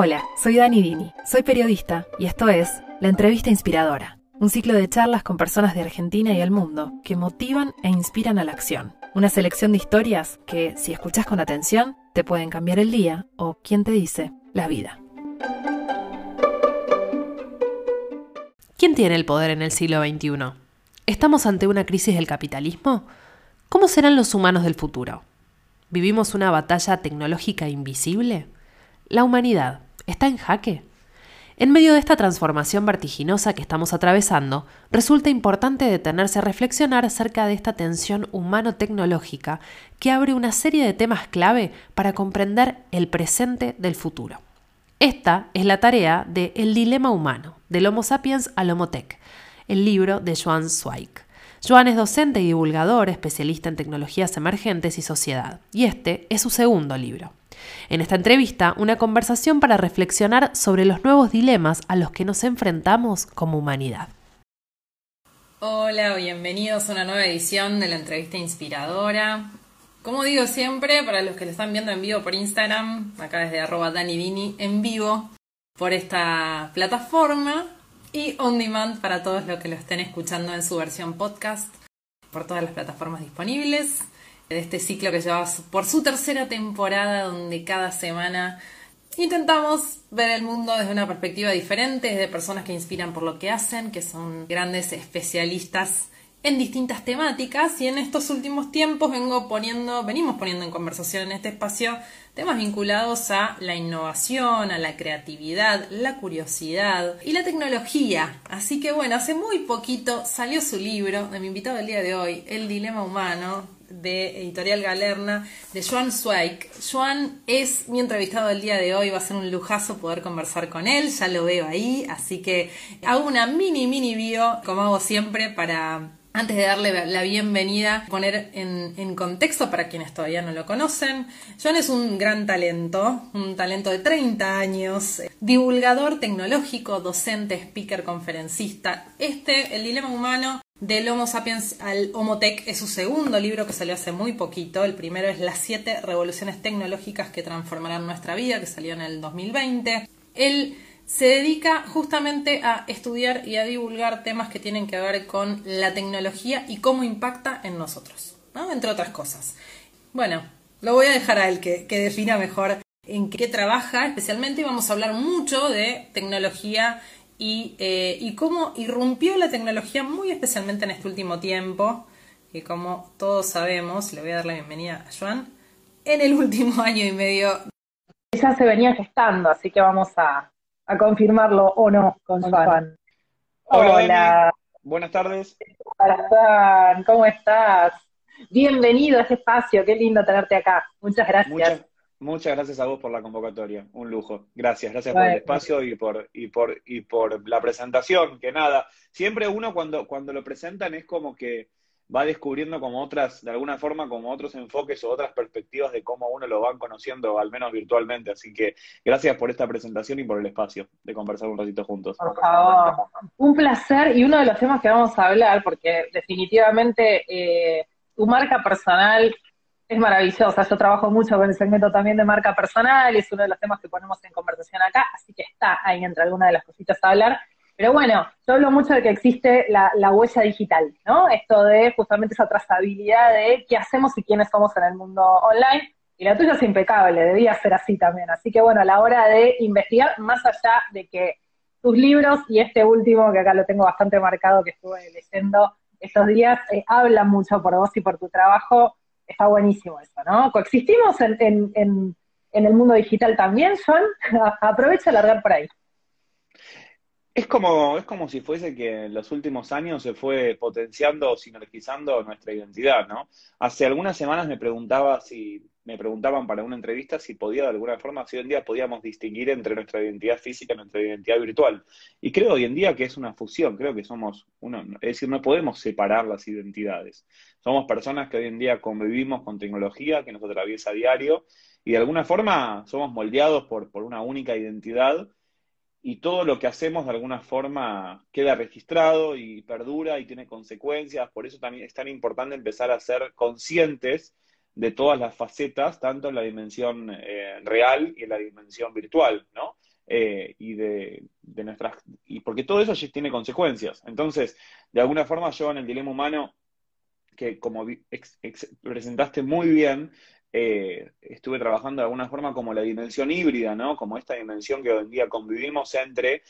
Hola, soy Dani Dini, soy periodista y esto es La Entrevista Inspiradora, un ciclo de charlas con personas de Argentina y el mundo que motivan e inspiran a la acción. Una selección de historias que, si escuchas con atención, te pueden cambiar el día o, quién te dice, la vida. ¿Quién tiene el poder en el siglo XXI? ¿Estamos ante una crisis del capitalismo? ¿Cómo serán los humanos del futuro? ¿Vivimos una batalla tecnológica invisible? ¿La humanidad está en jaque? En medio de esta transformación vertiginosa que estamos atravesando, resulta importante detenerse a reflexionar acerca de esta tensión humano-tecnológica que abre una serie de temas clave para comprender el presente del futuro. Esta es la tarea de El dilema humano, del Homo sapiens al Homo tech, el libro de Joan Zweig. Joan es docente y divulgador, especialista en tecnologías emergentes y sociedad, y este es su segundo libro. En esta entrevista, una conversación para reflexionar sobre los nuevos dilemas a los que nos enfrentamos como humanidad. Hola, bienvenidos a una nueva edición de la entrevista inspiradora. Como digo siempre, para los que lo están viendo en vivo por Instagram, acá desde arroba danidini en vivo por esta plataforma y on demand para todos los que lo estén escuchando en su versión podcast por todas las plataformas disponibles de este ciclo que lleva por su tercera temporada, donde cada semana intentamos ver el mundo desde una perspectiva diferente, de personas que inspiran por lo que hacen, que son grandes especialistas en distintas temáticas y en estos últimos tiempos vengo poniendo, venimos poniendo en conversación en este espacio temas vinculados a la innovación, a la creatividad, la curiosidad y la tecnología. Así que bueno, hace muy poquito salió su libro de mi invitado del día de hoy, El Dilema Humano, de Editorial Galerna, de Joan Zweig. Joan es mi entrevistado del día de hoy, va a ser un lujazo poder conversar con él, ya lo veo ahí, así que hago una mini, mini bio, como hago siempre, para antes de darle la bienvenida, poner en, contexto para quienes todavía no lo conocen, Joan es un gran talento, un talento de 30 años, divulgador tecnológico, docente, speaker, conferencista. Este, El Dilema Humano, del Homo sapiens al Homo Tech es su segundo libro que salió hace muy poquito. El primero es Las siete revoluciones tecnológicas que transformarán nuestra vida, que salió en el 2020. Él se dedica justamente a estudiar y a divulgar temas que tienen que ver con la tecnología y cómo impacta en nosotros, entre otras cosas. Bueno, lo voy a dejar a él que, que defina mejor en qué trabaja especialmente y vamos a hablar mucho de tecnología eh, y, cómo irrumpió la tecnología muy especialmente en este último tiempo, y como todos sabemos, le voy a dar la bienvenida a Joan, en el último año y medio. Ya se venía gestando, así que vamos a, confirmarlo o no con Joan. Hola, buenas tardes. Hola, ¿cómo estás? Bienvenido a este espacio, qué lindo tenerte acá. Muchas gracias. Muchas gracias a vos por la convocatoria, un lujo. Gracias, gracias por el espacio y por, y por, y por la presentación, que nada, siempre uno cuando, cuando lo presentan es como que va descubriendo como otras, de alguna forma, como otros enfoques o otras perspectivas de cómo uno lo van conociendo, al menos virtualmente. Así que gracias por esta presentación y por el espacio de conversar un ratito juntos. Por favor, un placer y uno de los temas que vamos a hablar, porque definitivamente eh, tu marca personal es maravillosa. Yo trabajo mucho con el segmento también de marca personal y es uno de los temas que ponemos en conversación acá, así que está ahí entre algunas de las cositas a hablar. Pero bueno, yo hablo mucho de que existe la, huella digital, ¿no? Esto de justamente esa trazabilidad de qué hacemos y quiénes somos en el mundo online. Y la tuya es impecable, debía ser así también. Así que bueno, a la hora de investigar, más allá de que tus libros y este último, que acá lo tengo bastante marcado, que estuve leyendo estos días, eh, hablan mucho por vos y por tu trabajo está buenísimo eso, ¿no? ¿Coexistimos en, en, en, en el mundo digital también, John? Aprovecha alargar por ahí. Es como, es como si fuese que en los últimos años se fue potenciando o sinergizando nuestra identidad, ¿no? Hace algunas semanas me preguntaba si, me preguntaban para una entrevista si podía de alguna forma, si hoy en día podíamos distinguir entre nuestra identidad física y nuestra identidad virtual. Y creo hoy en día que es una fusión, creo que somos uno, es decir, no podemos separar las identidades. Somos personas que hoy en día convivimos con tecnología que nos atraviesa a diario y de alguna forma somos moldeados por, por una única identidad y todo lo que hacemos de alguna forma queda registrado y perdura y tiene consecuencias. Por eso también es tan importante empezar a ser conscientes de todas las facetas, tanto en la dimensión eh, real y en la dimensión virtual, ¿no? eh, y de, nuestras, y porque todo eso tiene consecuencias. Entonces, de alguna forma yo en el dilema humano, que como presentaste muy bien, eh, estuve trabajando de alguna forma como la dimensión híbrida, ¿no? Como esta dimensión que hoy en día convivimos entre,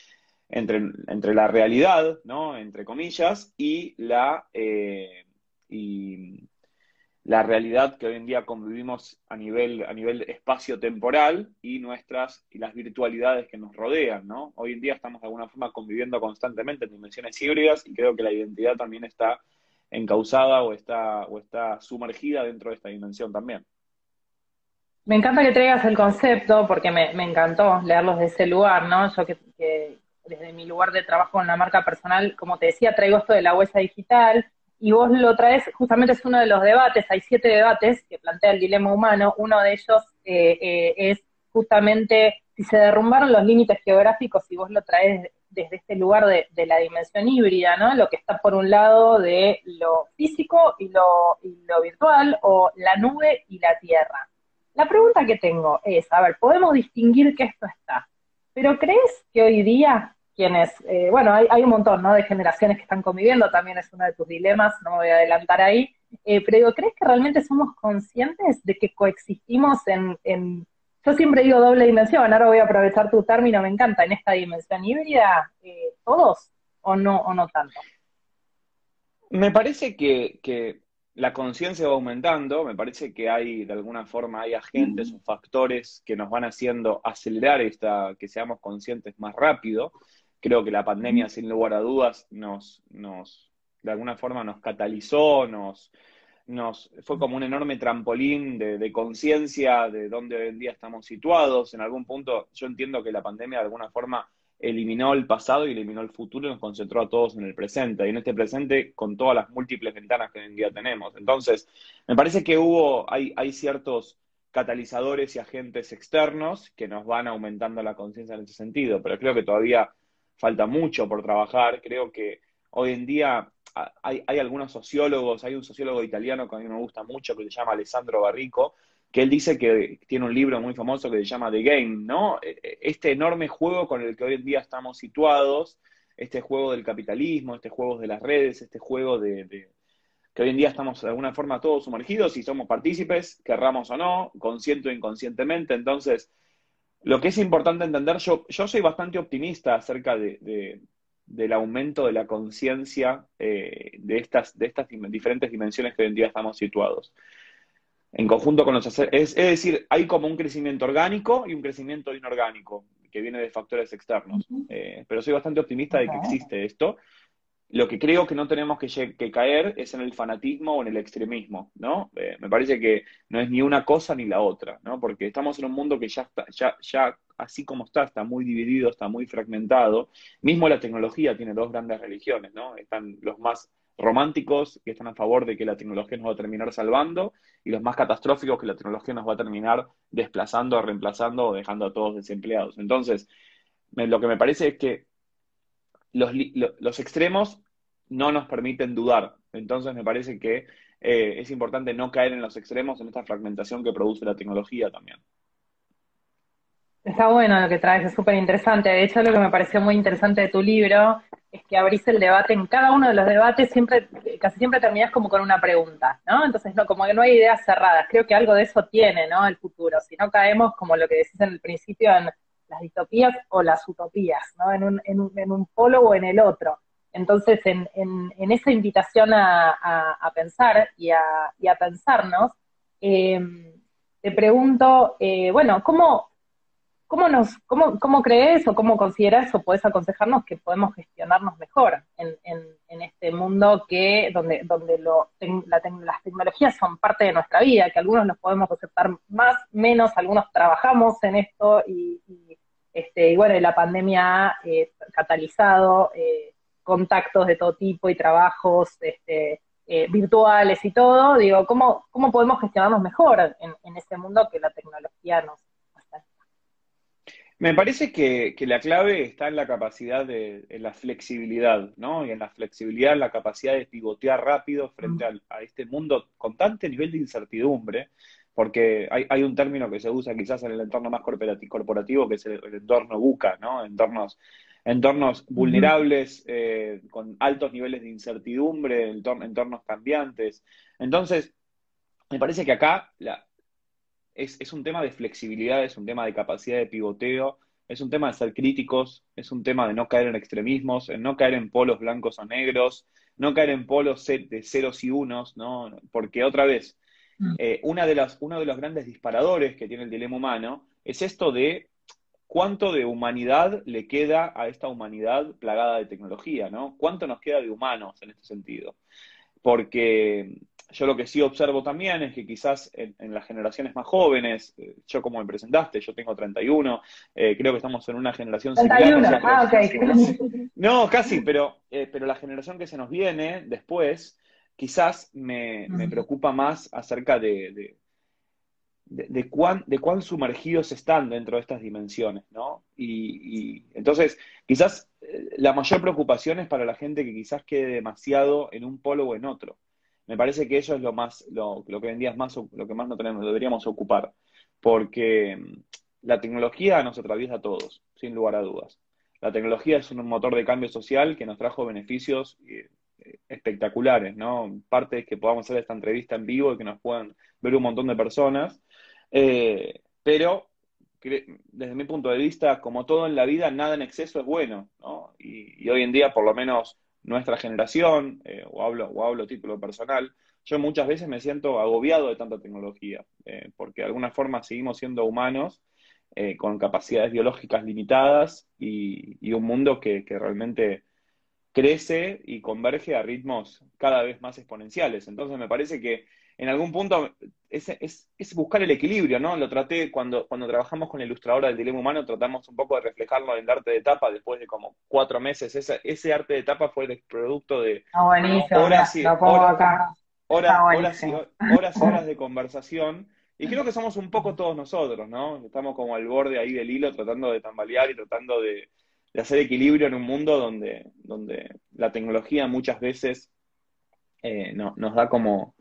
entre, entre la realidad, ¿no? Entre comillas, y la, eh, y la realidad que hoy en día convivimos a nivel, a nivel espacio-temporal y nuestras, y las virtualidades que nos rodean, ¿no? Hoy en día estamos de alguna forma conviviendo constantemente en dimensiones híbridas y creo que la identidad también está encausada o está, o está sumergida dentro de esta dimensión también. Me encanta que traigas el concepto porque me, encantó leerlos de ese lugar, ¿no? Yo que, desde mi lugar de trabajo en la marca personal, como te decía, traigo esto de la huella digital y vos lo traes, justamente es uno de los debates, hay siete debates que plantea el dilema humano, uno de ellos eh, eh, es justamente si se derrumbaron los límites geográficos y vos lo traes desde este lugar de, la dimensión híbrida, ¿no? Lo que está por un lado de lo físico y lo, y lo virtual, o la nube y la tierra. La pregunta que tengo es, a ver, podemos distinguir que esto está, pero ¿crees que hoy día quienes, eh, bueno, hay, un montón, ¿no? De generaciones que están conviviendo, también es uno de tus dilemas, no me voy a adelantar ahí, eh, pero digo, ¿crees que realmente somos conscientes de que coexistimos en, yo siempre digo doble dimensión, ahora voy a aprovechar tu término, me encanta, en esta dimensión híbrida, eh, todos o no, o no tanto? Me parece que la conciencia va aumentando, me parece que hay, de alguna forma, hay agentes o factores que nos van haciendo acelerar esta, que seamos conscientes más rápido. Creo que la pandemia, sin lugar a dudas, nos, nos de alguna forma nos catalizó, nos, nos fue como un enorme trampolín de, de conciencia de dónde hoy en día estamos situados. En algún punto, yo entiendo que la pandemia de alguna forma eliminó el pasado y eliminó el futuro y nos concentró a todos en el presente, y en este presente con todas las múltiples ventanas que hoy en día tenemos. Entonces, me parece que hubo, hay, hay ciertos catalizadores y agentes externos que nos van aumentando la conciencia en ese sentido, pero creo que todavía falta mucho por trabajar. Creo que hoy en día hay, hay algunos sociólogos, hay un sociólogo italiano que a mí me gusta mucho que se llama Alessandro Barrico, que él dice que tiene un libro muy famoso que se llama The Game, ¿no? E, e, este enorme juego con el que hoy en día estamos situados, este juego del capitalismo, este juego de las redes, este juego de, que hoy en día estamos de alguna forma todos sumergidos y somos partícipes, querramos o no, consciente o inconscientemente. Entonces, lo que es importante entender, yo, soy bastante optimista acerca de, del aumento de la conciencia eh, de estas diferentes dimensiones que hoy en día estamos situados en conjunto con los es, es decir, hay como un crecimiento orgánico y un crecimiento inorgánico que viene de factores externos. Eh, pero soy bastante optimista de que existe esto. Lo que creo que no tenemos que, que caer es en el fanatismo o en el extremismo, ¿no? Eh, me parece que no es ni una cosa ni la otra, ¿no? Porque estamos en un mundo que ya está, ya, ya así como está, está muy dividido, está muy fragmentado. Mismo la tecnología tiene dos grandes religiones, ¿no? Están los más románticos que están a favor de que la tecnología nos va a terminar salvando y los más catastróficos que la tecnología nos va a terminar desplazando, reemplazando o dejando a todos desempleados. Entonces, lo que me parece es que los, los, extremos no nos permiten dudar. Entonces, me parece que eh, es importante no caer en los extremos, en esta fragmentación que produce la tecnología también. Está bueno lo que traes, es súper interesante. De hecho, lo que me pareció muy interesante de tu libro es que abrís el debate, en cada uno de los debates siempre, casi siempre terminás como con una pregunta, ¿no? Entonces, no, como que no hay ideas cerradas. Creo que algo de eso tiene, ¿no? El futuro. Si no caemos, como lo que decís en el principio, en las distopías o las utopías, ¿no? En un, en un, en un polo o en el otro. Entonces, en, en, esa invitación a, a, pensar y a, y a pensarnos, eh, te pregunto, eh, bueno, ¿cómo, ¿Cómo, nos, cómo, ¿Cómo crees o cómo consideras o puedes aconsejarnos que podemos gestionarnos mejor en, este mundo que donde, donde lo, las tecnologías son parte de nuestra vida, que algunos los podemos aceptar más, menos, algunos trabajamos en esto y, este, y bueno, la pandemia ha eh, catalizado eh, contactos de todo tipo y trabajos este, eh, virtuales y todo. Digo, ¿cómo, ¿cómo podemos gestionarnos mejor en, en ese mundo que la tecnología nos me parece que, la clave está en la capacidad de, en la flexibilidad, ¿no? Y en la flexibilidad, en la capacidad de pivotear rápido frente a, este mundo con tanto nivel de incertidumbre, porque hay, un término que se usa quizás en el entorno más corporativo, que es el, entorno buca, ¿no? Entornos, entornos vulnerables, eh, con altos niveles de incertidumbre, entornos cambiantes. Entonces, me parece que acá es, es un tema de flexibilidad, es un tema de capacidad de pivoteo, es un tema de ser críticos, es un tema de no caer en extremismos, en no caer en polos blancos o negros, no caer en polos de ceros y unos, ¿no? Porque otra vez, Mm. Eh, una de las, uno de los grandes disparadores que tiene el dilema humano es esto de cuánto de humanidad le queda a esta humanidad plagada de tecnología, ¿no? ¿Cuánto nos queda de humanos en este sentido? Porque yo lo que sí observo también es que quizás en, las generaciones más jóvenes, eh, yo como me presentaste, yo tengo 31, eh, creo que estamos en una generación 31, ah, ok. No, casi, pero, pero la generación que se nos viene después quizás me, preocupa más acerca de, de, cuán, de cuán sumergidos están dentro de estas dimensiones, ¿no? Y, entonces, quizás eh, la mayor preocupación es para la gente que quizás quede demasiado en un polo o en otro. Me parece que eso es lo más, lo, que hoy más, lo que más no tenemos, deberíamos ocupar, porque mm, la tecnología nos atraviesa a todos, sin lugar a dudas. La tecnología es un motor de cambio social que nos trajo beneficios eh, espectaculares, ¿no? Parte es que podamos hacer esta entrevista en vivo y que nos puedan ver un montón de personas. Eh, pero desde mi punto de vista, como todo en la vida, nada en exceso es bueno, ¿no? Y, hoy en día, por lo menos nuestra generación, eh, o, hablo, o hablo título personal, yo muchas veces me siento agobiado de tanta tecnología, eh, porque de alguna forma seguimos siendo humanos con capacidades biológicas limitadas y, un mundo que realmente crece y converge a ritmos cada vez más exponenciales. Entonces me parece que en algún punto es, es, buscar el equilibrio, ¿no? Lo traté cuando, cuando trabajamos con la ilustradora del dilema humano, tratamos un poco de reflejarlo en el arte de tapa después de como cuatro meses. Ese, ese arte de tapa fue el producto de horas, y, horas, horas, y, horas y horas de conversación. Y creo que somos un poco todos nosotros, ¿no? Estamos como al borde ahí del hilo tratando de tambalear y tratando de, de hacer equilibrio en un mundo donde, donde la tecnología muchas veces eh, no, nos da como,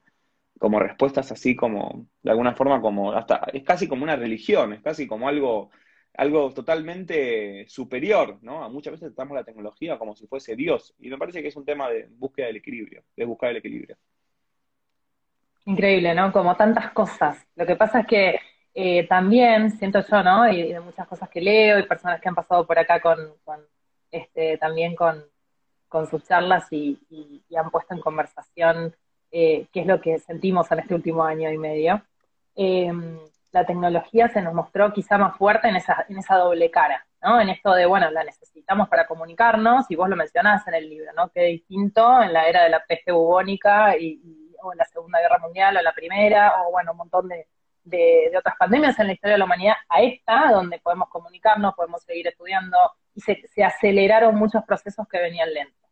como respuestas así como, de alguna forma, como hasta, es casi como una religión, es casi como algo, algo totalmente superior, ¿no? Muchas veces tratamos la tecnología como si fuese Dios, y me parece que es un tema de búsqueda del equilibrio, de buscar el equilibrio. Increíble, ¿no? Como tantas cosas. Lo que pasa es que eh, también siento yo, ¿no? Y, de muchas cosas que leo y personas que han pasado por acá con, este, también con, sus charlas y, han puesto en conversación eh, qué es lo que sentimos en este último año y medio. Em, la tecnología se nos mostró quizá más fuerte en esa, en esa doble cara, ¿no? En esto de, bueno, la necesitamos para comunicarnos, y vos lo mencionás en el libro, ¿no? Qué distinto en la era de la peste bubónica y, o en la Segunda Guerra Mundial o la Primera, o bueno, un montón de, de, otras pandemias en la historia de la humanidad a esta, donde podemos comunicarnos, podemos seguir estudiando, y se, aceleraron muchos procesos que venían lentos.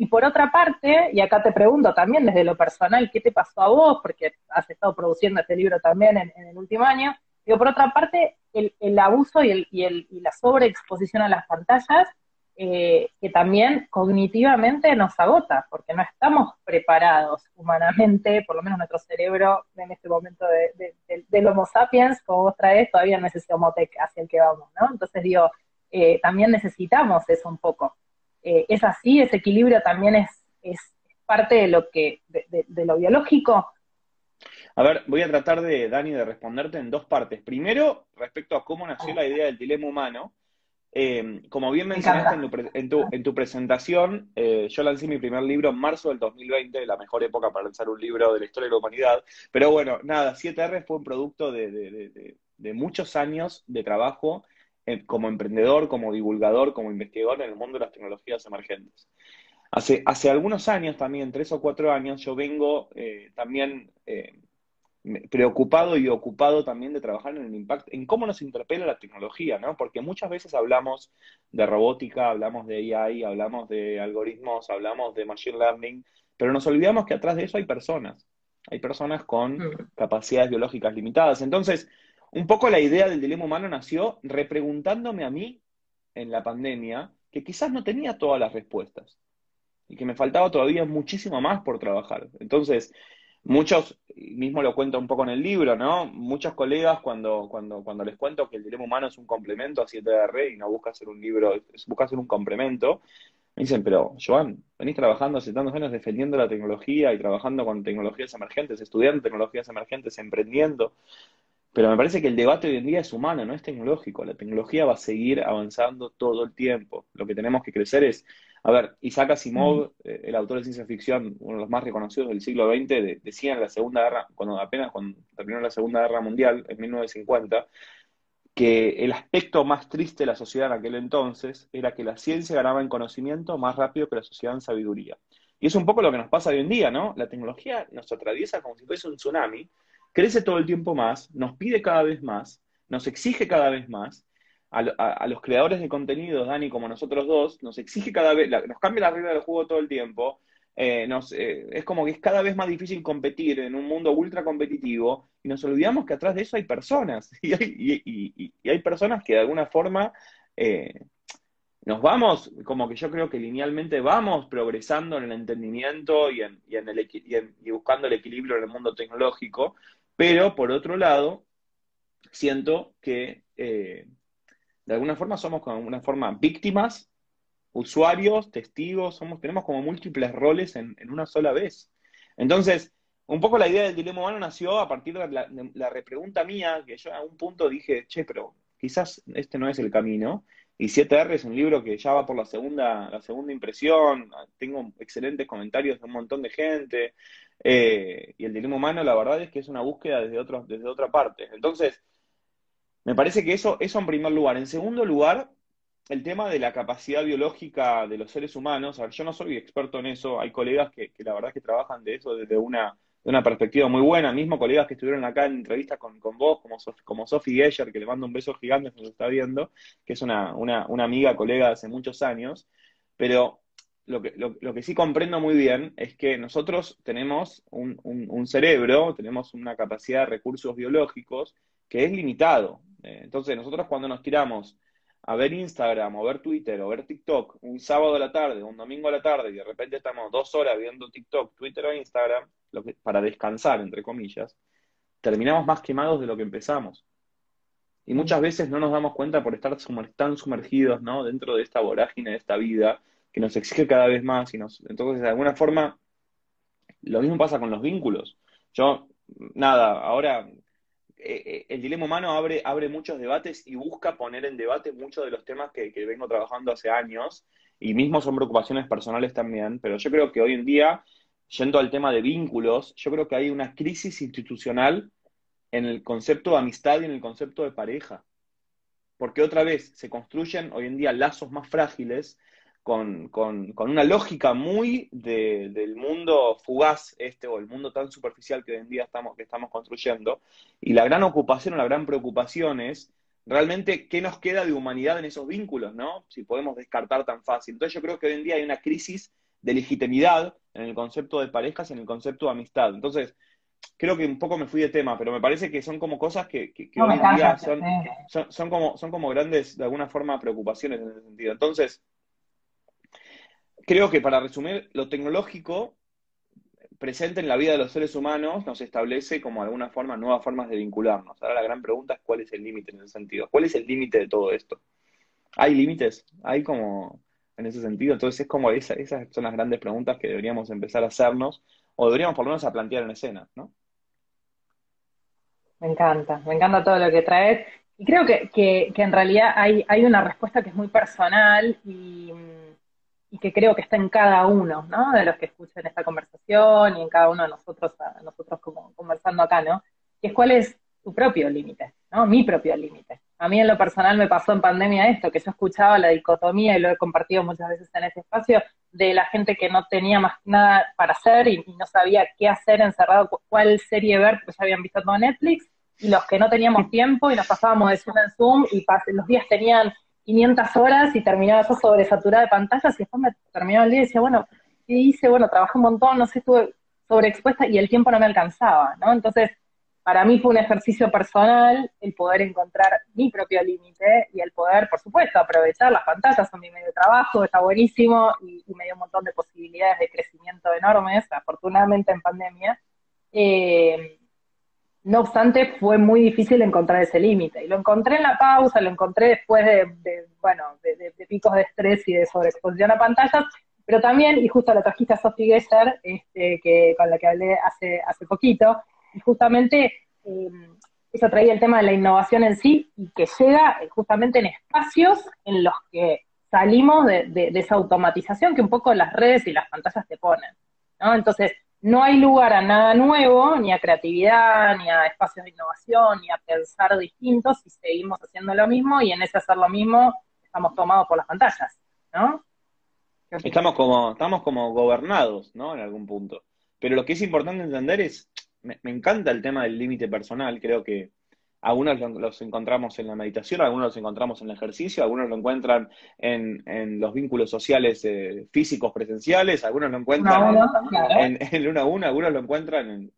Y por otra parte, y acá te pregunto también desde lo personal, ¿qué te pasó a vos? Porque has estado produciendo este libro también en, el último año. Digo, por otra parte, el, abuso y, el, y, el, y la sobreexposición a las pantallas eh, que también cognitivamente nos agota, porque no estamos preparados humanamente, por lo menos nuestro cerebro en este momento de, del Homo sapiens, como vos traes, todavía no es ese homotec hacia el que vamos, ¿no? Entonces digo, eh, también necesitamos eso un poco. Eh, es así, ese equilibrio también es, es parte de lo que, de, lo biológico, a ver, voy a tratar de, Dani, de responderte en dos partes. Primero, respecto a cómo nació la idea del dilema humano, eh, como bien mencionaste en tu, en, tu, presentación, eh, yo lancé mi primer libro en marzo del 2020, la mejor época para lanzar un libro de la historia de la humanidad. Pero bueno, nada, 7R fue un producto de, muchos años de trabajo como emprendedor, como divulgador, como investigador en el mundo de las tecnologías emergentes. Hace, hace algunos años, también tres o cuatro años, yo vengo también preocupado y ocupado también de trabajar en el impacto, en cómo nos interpela la tecnología, ¿no? Porque muchas veces hablamos de robótica, hablamos de AI, hablamos de algoritmos, hablamos de machine learning, pero nos olvidamos que atrás de eso hay personas. Hay personas con mm. capacidades biológicas limitadas. Entonces, un poco la idea del dilema humano nació repreguntándome a mí en la pandemia que quizás no tenía todas las respuestas y que me faltaba todavía muchísimo más por trabajar. Entonces, muchos, mismo lo cuento un poco en el libro, ¿no? Muchos colegas cuando, cuando, cuando les cuento que el dilema humano es un complemento a 7R y no busca ser un libro, busca ser un complemento, me dicen, pero Joan, venís trabajando hace tantos años defendiendo la tecnología y trabajando con tecnologías emergentes, estudiando tecnologías emergentes, emprendiendo. Pero me parece que el debate hoy en día es humano, no es tecnológico. La tecnología va a seguir avanzando todo el tiempo. Lo que tenemos que crecer es, a ver, Isaac Asimov, eh, el autor de ciencia ficción, uno de los más reconocidos del siglo XX, decía en la Segunda Guerra, cuando apenas cuando terminó la Segunda Guerra Mundial, en 1950, que el aspecto más triste de la sociedad en aquel entonces era que la ciencia ganaba en conocimiento más rápido que la sociedad en sabiduría. Y es un poco lo que nos pasa hoy en día, ¿no? La tecnología nos atraviesa como si fuese un tsunami, crece todo el tiempo más, nos pide cada vez más, nos exige cada vez más. A, los creadores de contenidos, Dani, como nosotros dos, nos exige cada vez, nos cambia la regla del juego todo el tiempo, eh, eh, es como que es cada vez más difícil competir en un mundo ultra competitivo y nos olvidamos que atrás de eso hay personas. Y hay, hay personas que de alguna forma eh, nos vamos, como que yo creo que linealmente vamos progresando en el entendimiento y, en, en el, y buscando el equilibrio en el mundo tecnológico, pero por otro lado, siento que de alguna forma somos como una forma víctimas usuarios, testigos, somos, tenemos como múltiples roles en, una sola vez. Entonces, un poco la idea del dilema humano nació a partir de la, repregunta mía, que yo a un punto dije, che, pero quizás este no es el camino. Y 7R es un libro que ya va por la segunda, la segunda impresión, tengo excelentes comentarios de un montón de gente. Eh, y el dilema humano, la verdad es que es una búsqueda desde, otro, desde otra parte. Entonces, me parece que eso, eso en primer lugar. En segundo lugar, el tema de la capacidad biológica de los seres humanos, a ver, yo no soy experto en eso, hay colegas que, la verdad que trabajan de eso desde una, de una perspectiva muy buena, mismo colegas que estuvieron acá en entrevistas con, con vos, como, como Sophie Geyer, que le mando un beso gigante si nos está viendo, que es una, una, una amiga, colega de hace muchos años, pero lo que, lo, que, sí comprendo muy bien es que nosotros tenemos un, un, cerebro, tenemos una capacidad de recursos biológicos que es limitado. Eh, entonces, nosotros cuando nos tiramos a ver Instagram o ver Twitter o ver TikTok un sábado a la tarde, un domingo a la tarde, y de repente estamos dos horas viendo TikTok, Twitter o Instagram, para descansar, entre comillas, terminamos más quemados de lo que empezamos. Y muchas veces no nos damos cuenta por estar tan sumergidos ¿no? dentro de esta vorágine, de esta vida, que nos exige cada vez más. Y nos, entonces, de alguna forma, lo mismo pasa con los vínculos. Yo, nada, ahora eh, eh, el dilema humano abre, abre muchos debates y busca poner en debate muchos de los temas que, vengo trabajando hace años, y mismo son preocupaciones personales también, pero yo creo que hoy en día, yendo al tema de vínculos, yo creo que hay una crisis institucional en el concepto de amistad y en el concepto de pareja. Porque otra vez se construyen hoy en día lazos más frágiles con, con, con una lógica muy del mundo fugaz este o el mundo tan superficial que hoy en día estamos, que estamos construyendo. Y la gran ocupación o la gran preocupación es realmente qué nos queda de humanidad en esos vínculos, ¿no? Si podemos descartar tan fácil. Entonces yo creo que hoy en día hay una crisis de legitimidad en el concepto de parejas y en el concepto de amistad. Entonces, creo que un poco me fui de tema, pero me parece que son como cosas que, que, hoy en día son, son, son, como, son como grandes, de alguna forma, preocupaciones en ese sentido. Entonces, creo que para resumir, lo tecnológico presente en la vida de los seres humanos nos establece como alguna forma nuevas formas de vincularnos. Ahora la gran pregunta es cuál es el límite en ese sentido. ¿Cuál es el límite de todo esto? ¿Hay límites? ¿Hay como en ese sentido? Entonces es como esa, esas son las grandes preguntas que deberíamos empezar a hacernos o deberíamos por lo menos a plantear en escena, ¿no? Me encanta, me encanta todo lo que traes. Y creo que, que, que en realidad hay, hay una respuesta que es muy personal y y que creo que está en cada uno, ¿no? De los que escuchan esta conversación y en cada uno de nosotros, nosotros como conversando acá, ¿no? Y es cuál es tu propio límite, ¿no? Mi propio límite. A mí en lo personal me pasó en pandemia esto, que yo escuchaba la dicotomía y lo he compartido muchas veces en ese espacio, de la gente que no tenía más nada para hacer y, no sabía qué hacer encerrado, cuál serie ver, porque ya habían visto todo Netflix, y los que no teníamos tiempo y nos pasábamos de Zoom en Zoom y los días tenían 500 horas y terminaba yo sobresaturada de pantallas y después me terminaba el día y decía, bueno, ¿qué hice? Bueno, trabajé un montón, no sé, estuve sobreexpuesta y el tiempo no me alcanzaba, ¿no? Entonces, para mí fue un ejercicio personal el poder encontrar mi propio límite y el poder, por supuesto, aprovechar las pantallas, son mi medio de trabajo, está buenísimo y, me dio un montón de posibilidades de crecimiento enormes, afortunadamente en pandemia, Eh, no obstante, fue muy difícil encontrar ese límite. Y lo encontré en la pausa, lo encontré después de, bueno, de, picos de estrés y de sobreexposición a pantallas, pero también, y justo la trajiste a Sophie Gesser, este, que, con la que hablé hace, hace poquito, y justamente eh, eso traía el tema de la innovación en sí y que llega justamente en espacios en los que salimos de, esa automatización que un poco las redes y las pantallas te ponen. ¿no? Entonces, no hay lugar a nada nuevo, ni a creatividad, ni a espacios de innovación, ni a pensar distintos si seguimos haciendo lo mismo y en ese hacer lo mismo estamos tomados por las pantallas, ¿no? Estamos como, estamos como gobernados, ¿no? En algún punto. Pero lo que es importante entender es, me, encanta el tema del límite personal, creo que algunos los encontramos en la meditación, algunos los encontramos en el ejercicio, algunos lo encuentran en, los vínculos sociales eh, físicos presenciales, algunos lo encuentran en, el uno a uno, algunos lo encuentran en...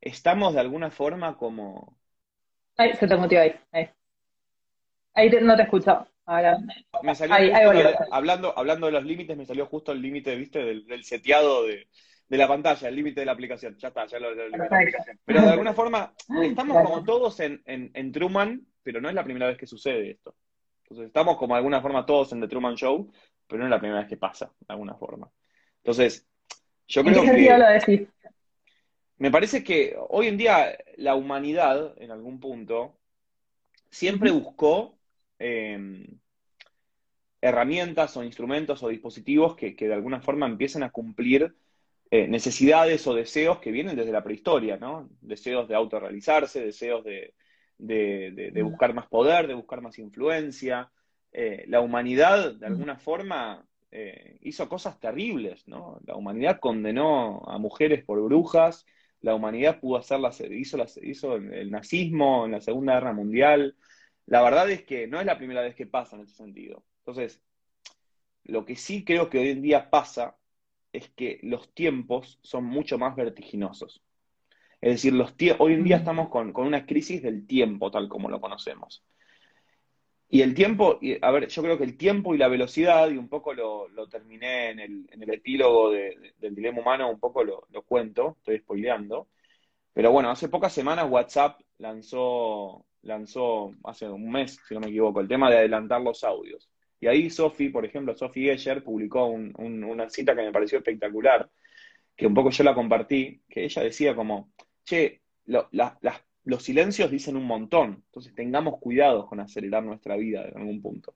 Estamos de alguna forma como... Ahí, se te mutió ahí. Ahí, no te escucho. me salió hablando, hablando de los límites, me salió justo el límite, viste, del, del seteado de, de la pantalla, el límite de la aplicación. Ya está, ya lo, lo Pero de alguna forma, estamos como todos en, en, Truman, pero no es la primera vez que sucede esto. Entonces, estamos como de alguna forma todos en The Truman Show, pero no es la primera vez que pasa, de alguna forma. Entonces, yo creo que. Me parece que hoy en día la humanidad, en algún punto, siempre buscó em, herramientas o instrumentos o dispositivos que, que, de alguna forma empiecen a cumplir eh, necesidades o deseos que vienen desde la prehistoria, ¿no? Deseos de autorrealizarse, deseos de, buscar más poder, de buscar más influencia. Eh, la humanidad, de alguna forma, eh, hizo cosas terribles, ¿no? La humanidad condenó a mujeres por brujas, la humanidad pudo hacer hizo, hizo el nazismo en la Segunda Guerra Mundial. La verdad es que no es la primera vez que pasa en ese sentido. Entonces, lo que sí creo que hoy en día pasa es que los tiempos son mucho más vertiginosos. Es decir, los hoy en día estamos con, una crisis del tiempo, tal como lo conocemos. Y el tiempo, a ver, yo creo que el tiempo y la velocidad, y un poco lo, terminé en el, epílogo del dilema humano, un poco lo, lo, cuento, estoy spoileando. Pero bueno, hace pocas semanas WhatsApp lanzó, lanzó, hace un mes, si no me equivoco, el tema de adelantar los audios. Y ahí Sophie, por ejemplo, Sophie Escher publicó una cita que me pareció espectacular, que un poco yo la compartí, que ella decía como, che, los silencios dicen un montón, entonces tengamos cuidado con acelerar nuestra vida en algún punto.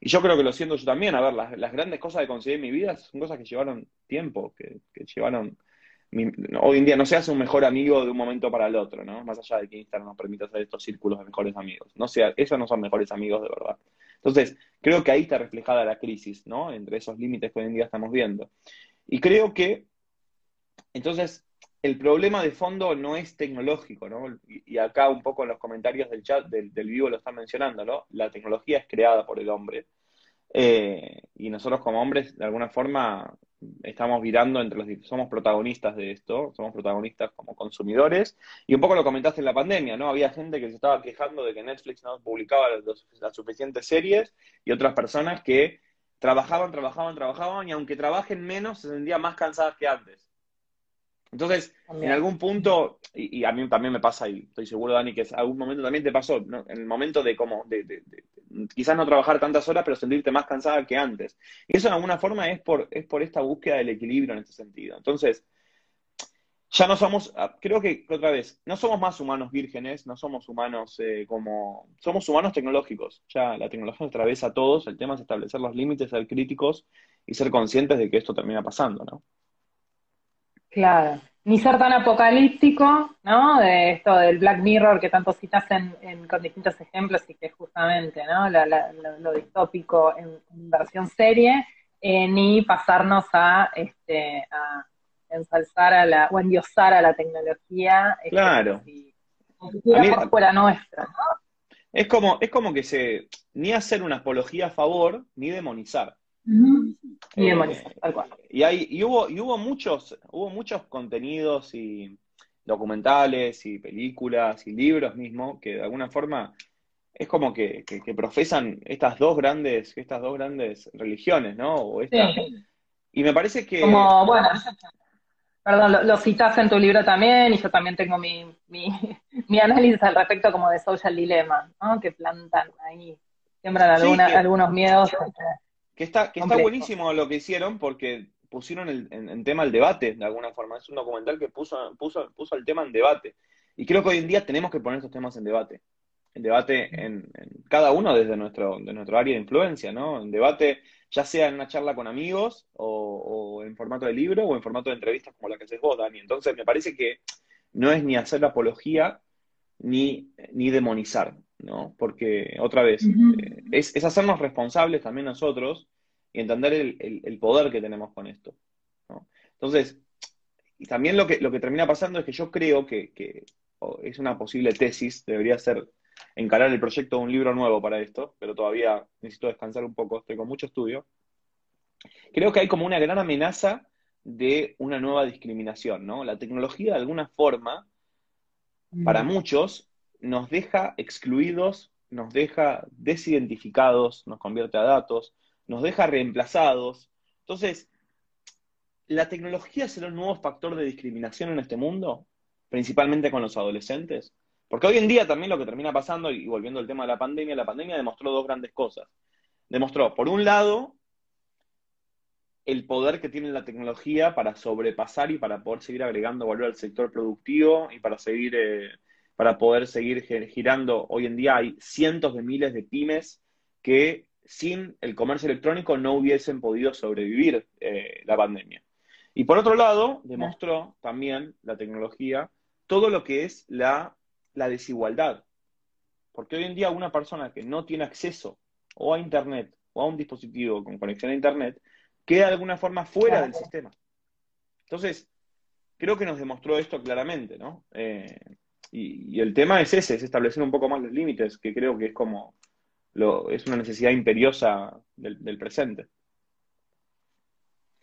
Y yo creo que lo siento yo también, a ver, las, grandes cosas que conseguí en mi vida son cosas que llevaron tiempo, que, llevaron... hoy en día no se hace un mejor amigo de un momento para el otro, ¿no? Más allá de que Instagram nos permita hacer estos círculos de mejores amigos. No sea, esos no son mejores amigos de verdad. Entonces, creo que ahí está reflejada la crisis, ¿no? Entre esos límites que hoy en día estamos viendo. Y creo que, entonces, el problema de fondo no es tecnológico, ¿no? Y, acá un poco en los comentarios del chat del, del, vivo lo están mencionando, ¿no? La tecnología es creada por el hombre. Eh, y nosotros como hombres, de alguna forma, estamos virando entre los somos protagonistas de esto, somos protagonistas como consumidores, y un poco lo comentaste en la pandemia, ¿no? Había gente que se estaba quejando de que Netflix no publicaba las suficientes series, y otras personas que trabajaban, trabajaban, trabajaban, y aunque trabajen menos, se sentían más cansadas que antes. Entonces, en algún punto, y, a mí también me pasa, y estoy seguro, Dani, que en algún momento también te pasó, en el momento de como, de, quizás no trabajar tantas horas, pero sentirte más cansada que antes. Y eso de alguna forma es por, es por esta búsqueda del equilibrio en este sentido. Entonces, ya no somos, ah, creo que otra vez, no somos más humanos vírgenes, no somos humanos eh, como, somos humanos tecnológicos. Ya la tecnología nos atraviesa a todos, el tema es establecer los límites, ser críticos y ser conscientes de que esto termina pasando, ¿no? Claro. Ni ser tan apocalíptico, ¿no? De esto del Black Mirror que tanto citas en, con distintos ejemplos y que justamente, ¿no? lo distópico en, versión serie, eh, ni pasarnos a, este, a ensalzar a la, o endiosar a la tecnología. Este, claro. por fuera nuestra, ¿no? Es como, es como que se, ni hacer una apología a favor, ni demonizar. Y, y, hay, y hubo, y hubo muchos, hubo muchos contenidos y documentales y películas y libros mismo que de alguna forma es como que, profesan estas dos grandes, estas dos grandes religiones, ¿no? Y me parece que. Como, bueno, perdón, lo, lo citás en tu libro también, y yo también tengo mi, mi, mi análisis al respecto como de social dilemma, ¿no? Que plantan ahí, siembran alguna, Sí, que- algunos miedos. Que está, que está buenísimo lo que hicieron porque pusieron el, en, en tema el debate, de alguna forma. Es un documental que puso, puso, puso el tema en debate. Y creo que hoy en día tenemos que poner estos temas en debate. En debate en, en cada uno desde nuestro, de nuestro área de influencia, ¿no? En debate, ya sea en una charla con amigos, o, o en formato de libro, o en formato de entrevistas como la que haces vos, Dani. Entonces, me parece que no es ni hacer apología, ni, ni demonizar, ¿no? Porque, otra vez, eh, es, es hacernos responsables también nosotros y entender el, el- el poder que tenemos con esto, ¿no? Entonces, y también lo que, lo que termina pasando es que yo creo que, que es una posible tesis, debería ser encarar el proyecto de un libro nuevo para esto, pero todavía necesito descansar un poco, estoy con mucho estudio. Creo que hay como una gran amenaza de una nueva discriminación, ¿no? La tecnología de alguna forma para muchos nos deja excluidos, nos deja desidentificados, nos convierte a datos, nos deja reemplazados. Entonces, ¿la tecnología será un nuevo factor de discriminación en este mundo? Principalmente con los adolescentes. Porque hoy en día también lo que termina pasando, y volviendo al tema de la pandemia, la pandemia demostró dos grandes cosas. Demostró, por un lado, el poder que tiene la tecnología para sobrepasar y para poder seguir agregando valor al sector productivo y para seguir, eh, para poder seguir gi- girando. Hoy en día hay cientos de miles de pymes que sin el comercio electrónico no hubiesen podido sobrevivir eh, la pandemia. Y por otro lado, demostró también la tecnología todo lo que es la, la desigualdad. Porque hoy en día una persona que no tiene acceso o a Internet o a un dispositivo con conexión a Internet queda de alguna forma fuera del sistema. Entonces, creo que nos demostró esto claramente, ¿no? Eh, y, y el tema es ese, es establecer un poco más los límites, que creo que es como, lo, es una necesidad imperiosa del, del presente.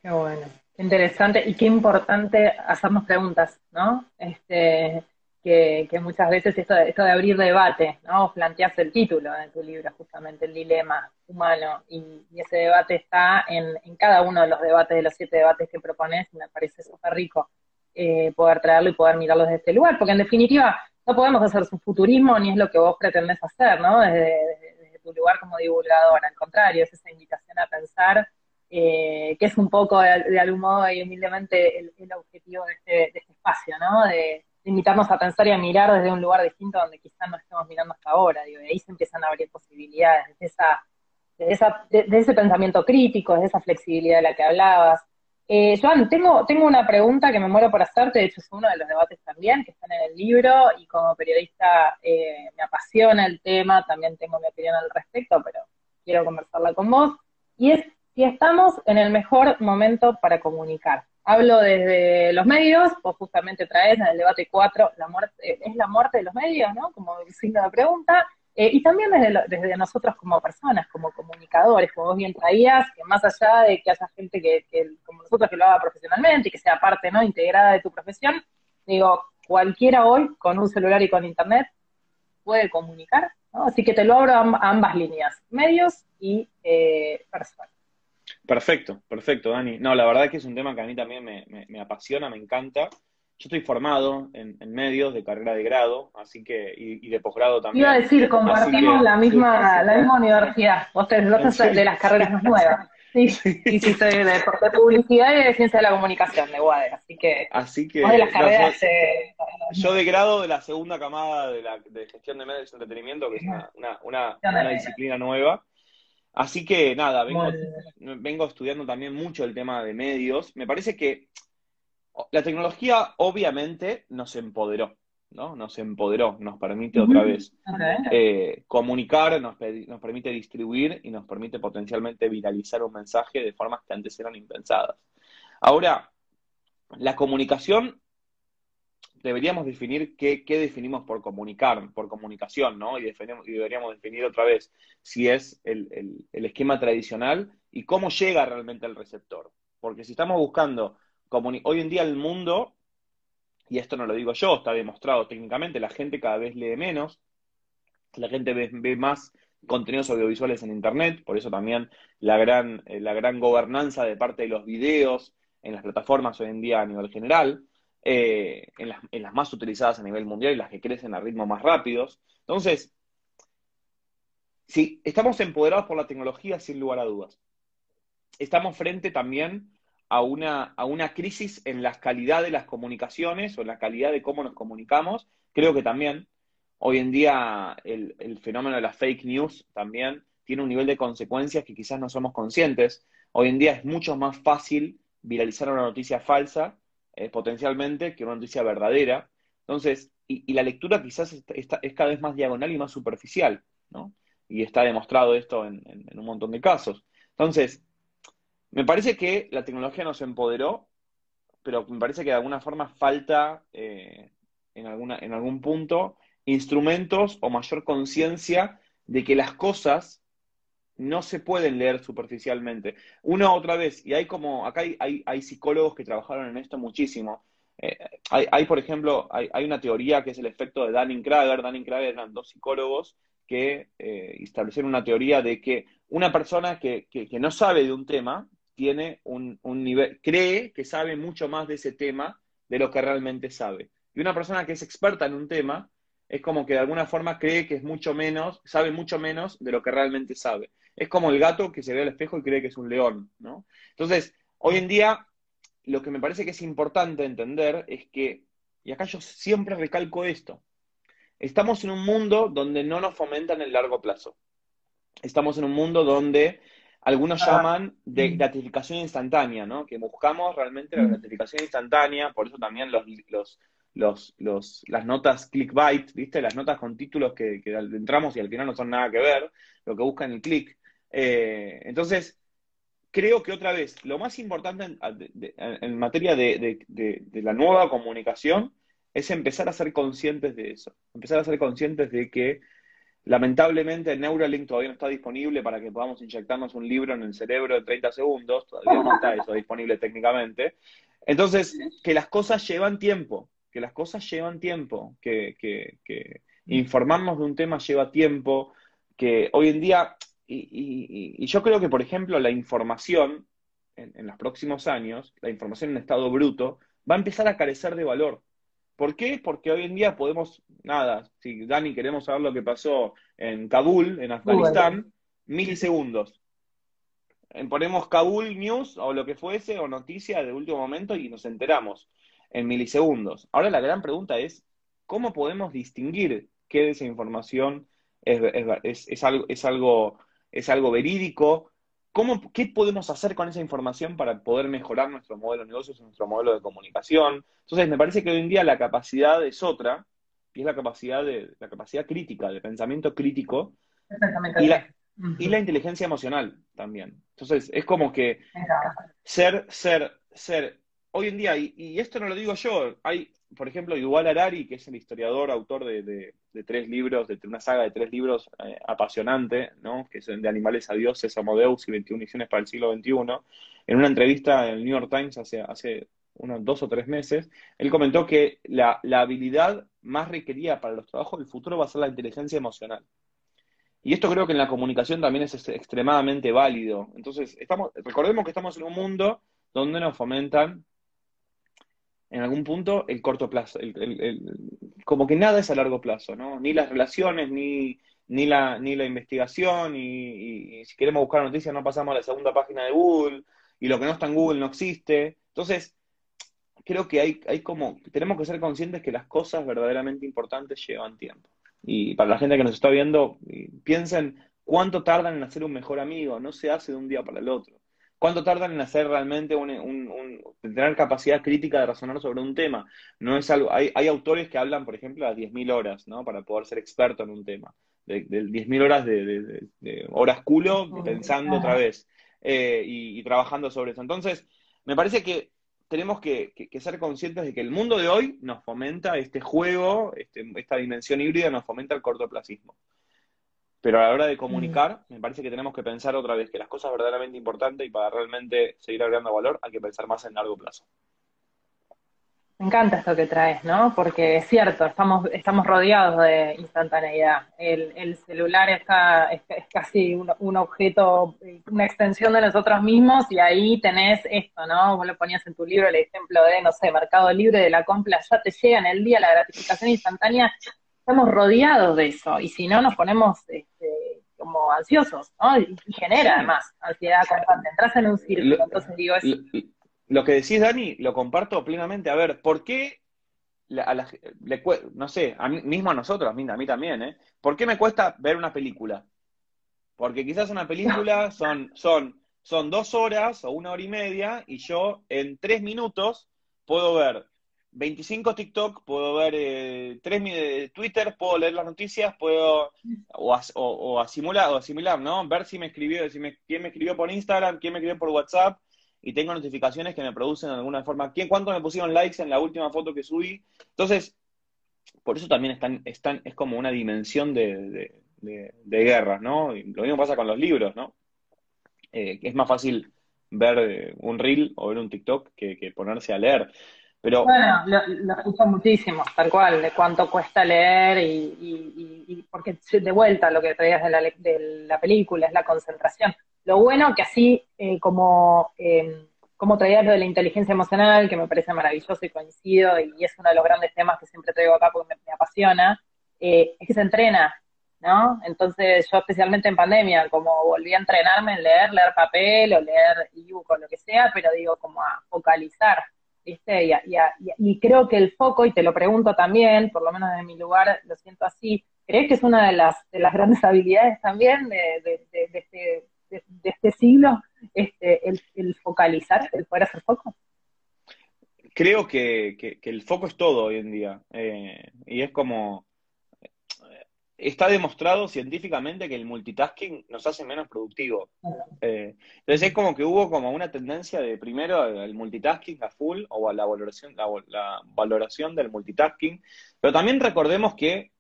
Qué bueno, qué interesante y qué importante hacernos preguntas, ¿no? Este, que, que muchas veces esto de, esto de abrir debate, ¿no? Planteas el título de tu libro, justamente, el dilema humano, y, y ese debate está en, en cada uno de los debates, de los siete debates que propones, y me parece súper rico eh, poder traerlo y poder mirarlo desde este lugar, porque en definitiva no podemos hacer su futurismo ni es lo que vos pretendés hacer, ¿no? Desde, tu lugar como divulgador, al contrario, es esa invitación a pensar eh, que es un poco, de, de algún modo y humildemente, el, objetivo de este, de este espacio, ¿no? De, de invitarnos a pensar y a mirar desde un lugar distinto donde quizás no estemos mirando hasta ahora, digo, y ahí se empiezan a abrir posibilidades, desde, esa, de, de ese pensamiento crítico, desde esa flexibilidad de la que hablabas. Eh, Joan, tengo, tengo una pregunta que me muero por hacerte, de hecho es uno de los debates también que están en el libro y como periodista eh, me apasiona el tema, también tengo mi opinión al respecto, pero quiero conversarla con vos. Y es si estamos en el mejor momento para comunicar. Hablo desde los medios, vos justamente traes en el debate 4, la muerte, eh, es la muerte de los medios, ¿no? Como signo de pregunta, eh, y también desde, nosotros como personas, como comunicadores, como vos bien traías, que más allá de que haya gente que, que como nosotros que lo haga profesionalmente y que sea parte, ¿no? Integrada de tu profesión, digo, cualquiera hoy con un celular y con internet puede comunicar, ¿no? Así que te lo abro a, amb- a ambas líneas, medios y eh. Perfecto, perfecto, Dani. No, la verdad que es un tema que a mí también me, me- me apasiona, me encanta. Yo estoy formado en, en medios de carrera de grado, así que, y, y de posgrado también. Iba a decir, compartimos que- la misma, la misma universidad. Vos serio? de las carreras más nuevas. Sí, sí, sí, soy de, de publicidad y de ciencia de la comunicación de UADE, así que Así que de las no, carreras yo, eh, yo de grado de la segunda camada de, la, de gestión de medios y entretenimiento, que es una, una, una, una disciplina nueva. Así que nada, vengo, vengo estudiando también mucho el tema de medios. Me parece que la tecnología obviamente nos empoderó, ¿no? Nos empoderó, nos permite otra vez eh, comunicar, nos, nos permite distribuir y nos permite potencialmente viralizar un mensaje de formas que antes eran impensadas. Ahora, la comunicación, deberíamos definir qué, qué definimos por comunicar, por comunicación, ¿no? Y, definimos- y deberíamos definir otra vez si es el, el- el esquema tradicional y cómo llega realmente al receptor. Porque si estamos buscando, hoy en día el mundo, y esto no lo digo yo, está demostrado técnicamente, la gente cada vez lee menos, la gente ve, más contenidos audiovisuales en Internet, por eso también la gran, eh, la gran gobernanza de parte de los videos en las plataformas hoy en día a nivel general, eh, en, las, en las más utilizadas a nivel mundial y las que crecen a ritmos más rápidos. Entonces, sí, estamos empoderados por la tecnología sin lugar a dudas. Estamos frente también a una, a una crisis en la calidad de las comunicaciones o en la calidad de cómo nos comunicamos. Creo que también hoy en día el, el fenómeno de las fake news también tiene un nivel de consecuencias que quizás no somos conscientes. Hoy en día es mucho más fácil viralizar una noticia falsa, eh, potencialmente, que una noticia verdadera. Entonces, y, la lectura quizás es cada vez más diagonal y más superficial, ¿no? Y está demostrado esto en, un montón de casos. Entonces, me parece que la tecnología nos empoderó, pero me parece que de alguna forma falta eh, en, alguna, en algún punto instrumentos o mayor conciencia de que las cosas no se pueden leer superficialmente. Una otra vez, y hay como, acá hay, hay, psicólogos que trabajaron en esto muchísimo. Eh, hay, hay, por ejemplo, hay, una teoría que es el efecto de Dunning-Krager. Dunning-Krager eran dos psicólogos que eh, establecieron una teoría de que una persona que, que, no sabe de un tema tiene un, un nivel, cree que sabe mucho más de ese tema de lo que realmente sabe. Y una persona que es experta en un tema es como que de alguna forma cree que es mucho menos, sabe mucho menos de lo que realmente sabe. Es como el gato que se ve al espejo y cree que es un león, ¿no? Entonces, hoy en día, lo que me parece que es importante entender es que, y acá yo siempre recalco esto, estamos en un mundo donde no nos fomentan el largo plazo. Estamos en un mundo donde algunos ah. llaman de mm. gratificación instantánea, ¿no? Que buscamos realmente la mm. gratificación instantánea, por eso también los, los, los, los, las notas clickbait, ¿viste? Las notas con títulos que, que, entramos y al final no son nada que ver, lo que buscan el click. Eh, entonces, creo que otra vez, lo más importante en, materia de, la nueva comunicación es empezar a ser conscientes de eso, empezar a ser conscientes de que lamentablemente Neuralink todavía no está disponible para que podamos inyectarnos un libro en el cerebro en 30 segundos, todavía no está eso disponible técnicamente. Entonces, que las cosas llevan tiempo, que las cosas llevan tiempo, que, informarnos de un tema lleva tiempo, que hoy en día y, yo creo que, por ejemplo, la información en, los próximos años, la información en estado bruto, va a empezar a carecer de valor. ¿Por qué? Porque hoy en día podemos, nada, si Dani queremos saber lo que pasó en Kabul, en Afganistán, milisegundos. Ponemos Kabul News o lo que fuese, o noticia de último momento y nos enteramos en milisegundos. Ahora la gran pregunta es, ¿cómo podemos distinguir qué de esa información es algo, es algo es algo verídico. ¿Cómo, ¿Qué podemos hacer con esa información para poder mejorar nuestro modelo de negocios, nuestro modelo de comunicación? Entonces, me parece que hoy en día la capacidad es otra, y es la capacidad, de, la capacidad crítica, de pensamiento crítico, y la, y la inteligencia emocional también. Entonces, es como que ser, ser, ser, hoy en día, y, y, esto no lo digo yo, hay por ejemplo, Yuval Harari, que es el historiador, autor de, tres libros, de una saga de tres libros eh, apasionante, ¿no? que son de Animales a Dioses, Deus y 21 misiones para el siglo XXI, en una entrevista en el New York Times hace, hace unos dos o tres meses, él comentó que la, habilidad más requerida para los trabajos del futuro va a ser la inteligencia emocional. Y esto creo que en la comunicación también es extremadamente válido. Entonces, estamos, recordemos que estamos en un mundo donde nos fomentan en algún punto el corto plazo, como que nada es a largo plazo, ¿no? Ni las relaciones, ni, ni, la, ni la investigación, y, si queremos buscar noticias no pasamos a la segunda página de Google, y lo que no está en Google no existe. Entonces, creo que hay, hay como, tenemos que ser conscientes que las cosas verdaderamente importantes llevan tiempo. Y para la gente que nos está viendo, piensen cuánto tardan en hacer un mejor amigo, no se hace de un día para el otro. ¿Cuánto tardan en hacer realmente un, tener capacidad crítica de razonar sobre un tema? No es algo, hay, hay autores que hablan, por ejemplo, de 10.000 horas, ¿no? Para poder ser experto en un tema. De, 10.000 horas de, horas culo pensando otra vez eh, y, trabajando sobre eso. Entonces, me parece que tenemos que, ser conscientes de que el mundo de hoy nos fomenta este juego, este, esta dimensión híbrida nos fomenta el cortoplacismo. Pero a la hora de comunicar, me parece que tenemos que pensar otra vez que las cosas verdaderamente importantes y para realmente seguir agregando valor hay que pensar más en largo plazo. Me encanta esto que traes, ¿no? Porque es cierto, estamos, estamos rodeados de instantaneidad. El, el celular está, es, casi un, un, objeto, una extensión de nosotros mismos y ahí tenés esto, ¿no? Vos lo ponías en tu libro el ejemplo de, no sé, Mercado Libre de la compra, ya te llega en el día la gratificación instantánea. Estamos rodeados de eso y si no nos ponemos este, como ansiosos, ¿no? Y, genera además ansiedad constante. Entras en un círculo, entonces digo, es lo que decís, Dani, lo comparto plenamente. A ver, ¿por qué a la, le, no sé, a mí, mismo a nosotros, a mí, a mí también, ¿eh? ¿Por qué me cuesta ver una película? Porque quizás una película son, son, son dos horas o una hora y media y yo en tres minutos puedo ver 25 TikTok, puedo ver eh, tres de Twitter, puedo leer las noticias, puedo o, o, asimilar, o asimilar, ¿no? Ver si me escribió, si me, quién me escribió por Instagram, quién me escribió por WhatsApp, y tengo notificaciones que me producen de alguna forma. ¿Quién, ¿Cuánto me pusieron likes en la última foto que subí? Entonces, por eso también están, están, es como una dimensión de, de, guerras, ¿no? lo mismo pasa con los libros, ¿no? Eh, es más fácil ver eh, un reel o ver un TikTok que, ponerse a leer. Pero, bueno, lo, escucho muchísimo, tal cual, de cuánto cuesta leer y, y, porque de vuelta lo que traías de la, de la película es la concentración. Lo bueno que así eh, como, eh, como traías lo de la inteligencia emocional, que me parece maravilloso y coincido, y es uno de los grandes temas que siempre traigo acá porque me, apasiona, eh, es que se entrena, ¿no? Entonces yo especialmente en pandemia, como volví a entrenarme en leer, leer papel o leer ebook o lo que sea, pero digo como a focalizar, ¿viste? Y, creo que el foco, y te lo pregunto también, por lo menos desde mi lugar lo siento así, ¿crees que es una de las, de las grandes habilidades también de, este este siglo, este, el, focalizar, el poder hacer foco? Creo que, el foco es todo hoy en día. Eh, y es como. Está demostrado científicamente que el multitasking nos hace menos productivos. Eh, entonces es como que hubo como una tendencia de primero al multitasking a full o a la valoración, la valoración del multitasking. Pero también recordemos que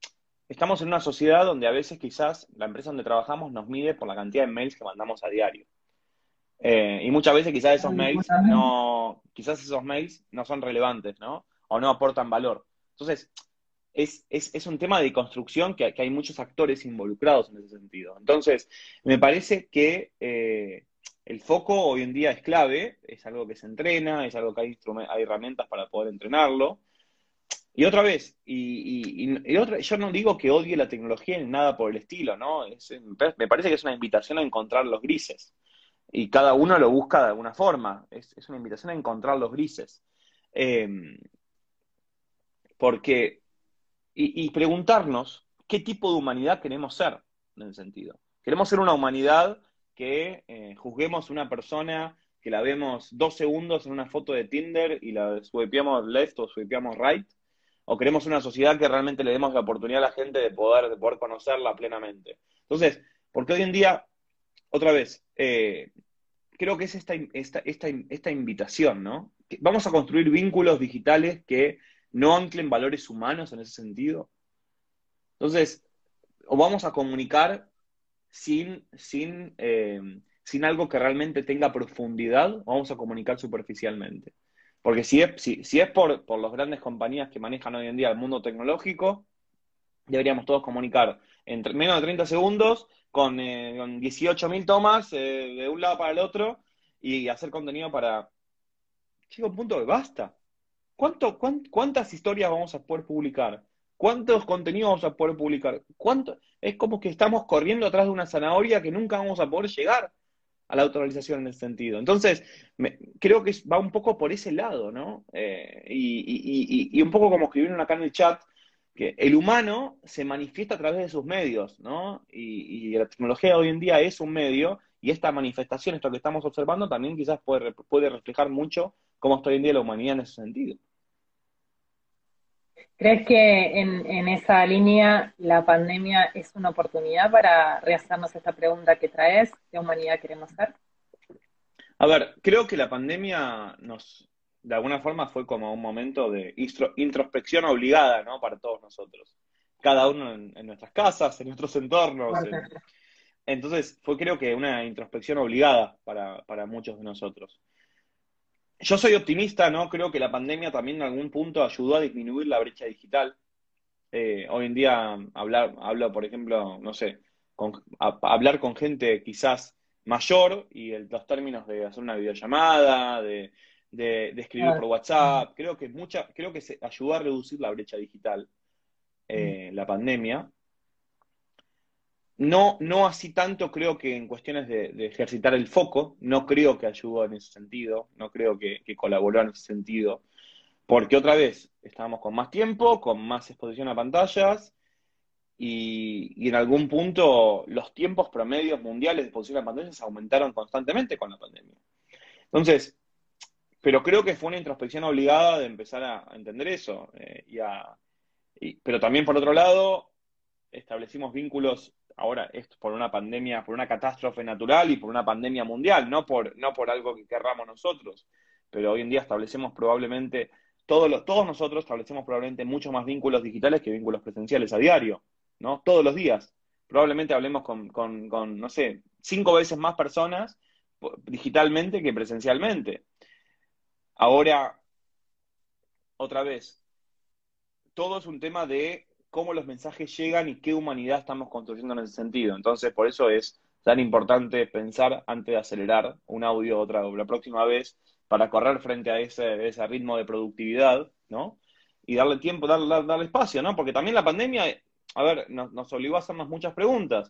estamos en una sociedad donde a veces quizás la empresa donde trabajamos nos mide por la cantidad de mails que mandamos a diario. Eh, y muchas veces quizás esos mails no, quizás esos mails no son relevantes, ¿no? O no aportan valor. Entonces, es, es, un tema de construcción que, hay muchos actores involucrados en ese sentido. Entonces, me parece que eh, el foco hoy en día es clave, es algo que se entrena, es algo que hay, hay herramientas para poder entrenarlo. Y otra vez, y, yo no digo que odie la tecnología ni nada por el estilo, ¿no? me parece que es una invitación a encontrar los grises. Y cada uno lo busca de alguna forma. Es, una invitación a encontrar los grises. Em, porque, y, preguntarnos qué tipo de humanidad queremos ser, en el sentido. ¿Queremos ser una humanidad que eh, juzguemos una persona que la vemos dos segundos en una foto de Tinder y la swipeamos left o swipeamos right? o queremos una sociedad que realmente le demos la oportunidad a la gente de poder, de poder conocerla plenamente. Entonces, porque hoy en día, otra vez, eh, creo que es esta, esta, esta, invitación, ¿no? vamos a construir vínculos digitales que no anclen valores humanos en ese sentido. Entonces, o vamos a comunicar sin, sin, eh, sin algo que realmente tenga profundidad, o vamos a comunicar superficialmente. Porque si es, si, es por, por las grandes compañías que manejan hoy en día el mundo tecnológico, deberíamos todos comunicar en menos de 30 segundos con, eh, con 18.000 tomas eh, de un lado para el otro y hacer contenido para... Llega un punto de basta. ¿Cuánto, ¿Cuántas historias vamos a poder publicar? ¿Cuántos contenidos vamos a poder publicar? ¿Cuánto? Es como que estamos corriendo atrás de una zanahoria que nunca vamos a poder llegar a la autorización en ese sentido. Entonces, creo que va un poco por ese lado, ¿no? Eh, y, un poco como escribieron acá en el chat, que el humano se manifiesta a través de sus medios, ¿no? Y, la tecnología hoy en día es un medio, y esta manifestación, esto que estamos observando, también quizás puede, puede reflejar mucho cómo está hoy en día la humanidad en ese sentido. ¿Crees que en, esa línea la pandemia es una oportunidad para rehacernos esta pregunta que traes? ¿Qué humanidad queremos ser? A ver, creo que la pandemia nos, de alguna forma, fue como un momento de introspección obligada, ¿no? Para todos nosotros. Cada uno en, nuestras casas, en nuestros entornos. Entonces, fue creo que una introspección obligada para, para muchos de nosotros yo soy optimista, ¿no? Creo que la pandemia también en algún punto ayudó a disminuir la brecha digital. Eh, hoy en día hablar, hablo, por ejemplo, no sé, hablar con gente quizás mayor y los términos de hacer una videollamada, de, escribir por WhatsApp, creo que mucha, creo que se ayudó a reducir la brecha digital, eh, la pandemia. No, no así tanto creo que en cuestiones de, ejercitar el foco, no creo que ayudó en ese sentido, no creo que, colaboró en ese sentido, porque otra vez estábamos con más tiempo, con más exposición a pantallas y, en algún punto los tiempos promedios mundiales de exposición a pantallas aumentaron constantemente con la pandemia. Entonces, pero creo que fue una introspección obligada de empezar a, entender eso. Eh, pero también por otro lado, establecimos vínculos ahora es por una pandemia, por una catástrofe natural y por una pandemia mundial, no por, no por algo que querramos nosotros. Pero hoy en día establecemos probablemente, todos, todos nosotros establecemos probablemente muchos más vínculos digitales que vínculos presenciales a diario, ¿no? Todos los días. Probablemente hablemos con, con no sé, cinco veces más personas digitalmente que presencialmente. Ahora, otra vez, todo es un tema de cómo los mensajes llegan y qué humanidad estamos construyendo en ese sentido. Entonces, por eso es tan importante pensar antes de acelerar un audio otra la próxima vez para correr frente a ese, ritmo de productividad, ¿no? Y darle tiempo, darle, espacio, ¿no? Porque también la pandemia, a ver, nos, obligó a hacernos muchas preguntas.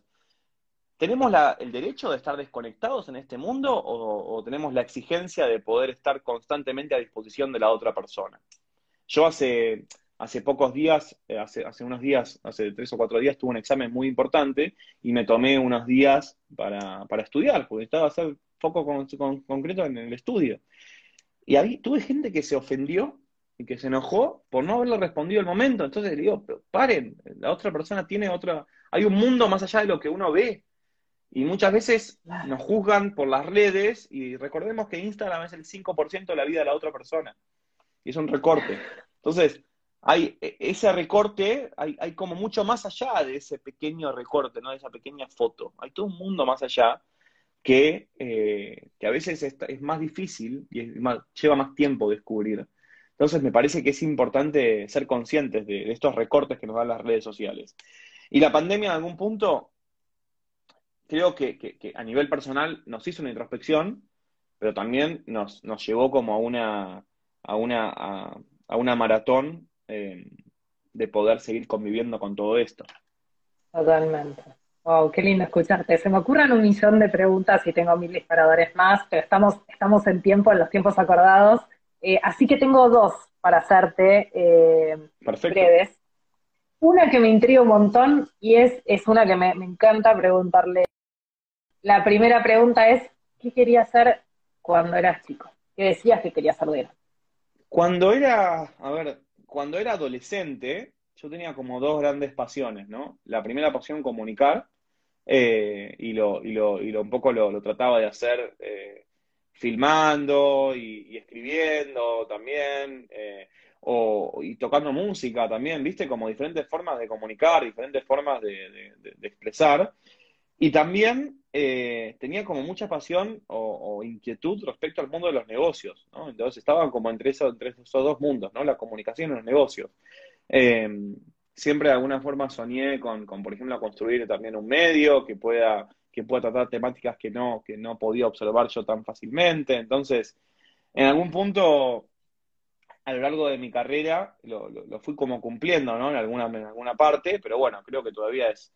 ¿Tenemos el derecho de estar desconectados en este mundo o, o, tenemos la exigencia de poder estar constantemente a disposición de la otra persona? Yo hace, hace pocos días, eh, hace, hace unos días, hace tres o cuatro días, tuve un examen muy importante y me tomé unos días para, para estudiar, porque estaba a hacer foco con, concreto en el estudio. Y ahí tuve gente que se ofendió y que se enojó por no haberle respondido el momento. Entonces le digo, pero paren, la otra persona tiene otra, hay un mundo más allá de lo que uno ve. Y muchas veces nos juzgan por las redes y recordemos que Instagram es el 5% de la vida de la otra persona. Y es un recorte. Entonces, hay e, ese recorte, hay, hay, como mucho más allá de ese pequeño recorte, ¿no? De esa pequeña foto. Hay todo un mundo más allá que, eh, que a veces es, más difícil y lleva más tiempo descubrir. Entonces me parece que es importante ser conscientes de, estos recortes que nos dan las redes sociales. Y la pandemia en algún punto, creo que, que, a nivel personal nos hizo una introspección, pero también nos, nos llevó como a una, a una, a una maratón eh, de poder seguir conviviendo con todo esto. Totalmente. Wow, qué lindo escucharte. Se me ocurren un millón de preguntas y tengo mil disparadores más, pero estamos, estamos en tiempo, en los tiempos acordados. Eh, así que tengo dos para hacerte eh, breves. Una que me intriga un montón y es, es una que me, me encanta preguntarle. La primera pregunta es, ¿qué querías hacer cuando eras chico? ¿Qué decías que querías ser de Cuando era, a ver, cuando era adolescente, yo tenía como dos grandes pasiones, ¿no? La primera pasión, comunicar, eh, y, lo, y, lo, y lo, un poco lo, trataba de hacer eh, filmando y, escribiendo también, eh, o, y tocando música también, ¿viste? Como diferentes formas de comunicar, diferentes formas de expresar. Y también eh, tenía como mucha pasión o, inquietud respecto al mundo de los negocios, ¿no? Entonces estaban como entre, esos, entre esos dos mundos, ¿no? La comunicación y los negocios. Em, siempre de alguna forma soñé con, con, por ejemplo, construir también un medio que pueda, que pueda tratar temáticas que no, que no podía observar yo tan fácilmente. Entonces, en algún punto, a lo largo de mi carrera, lo, lo, fui como cumpliendo, ¿no? En alguna, en alguna parte, pero bueno, creo que todavía es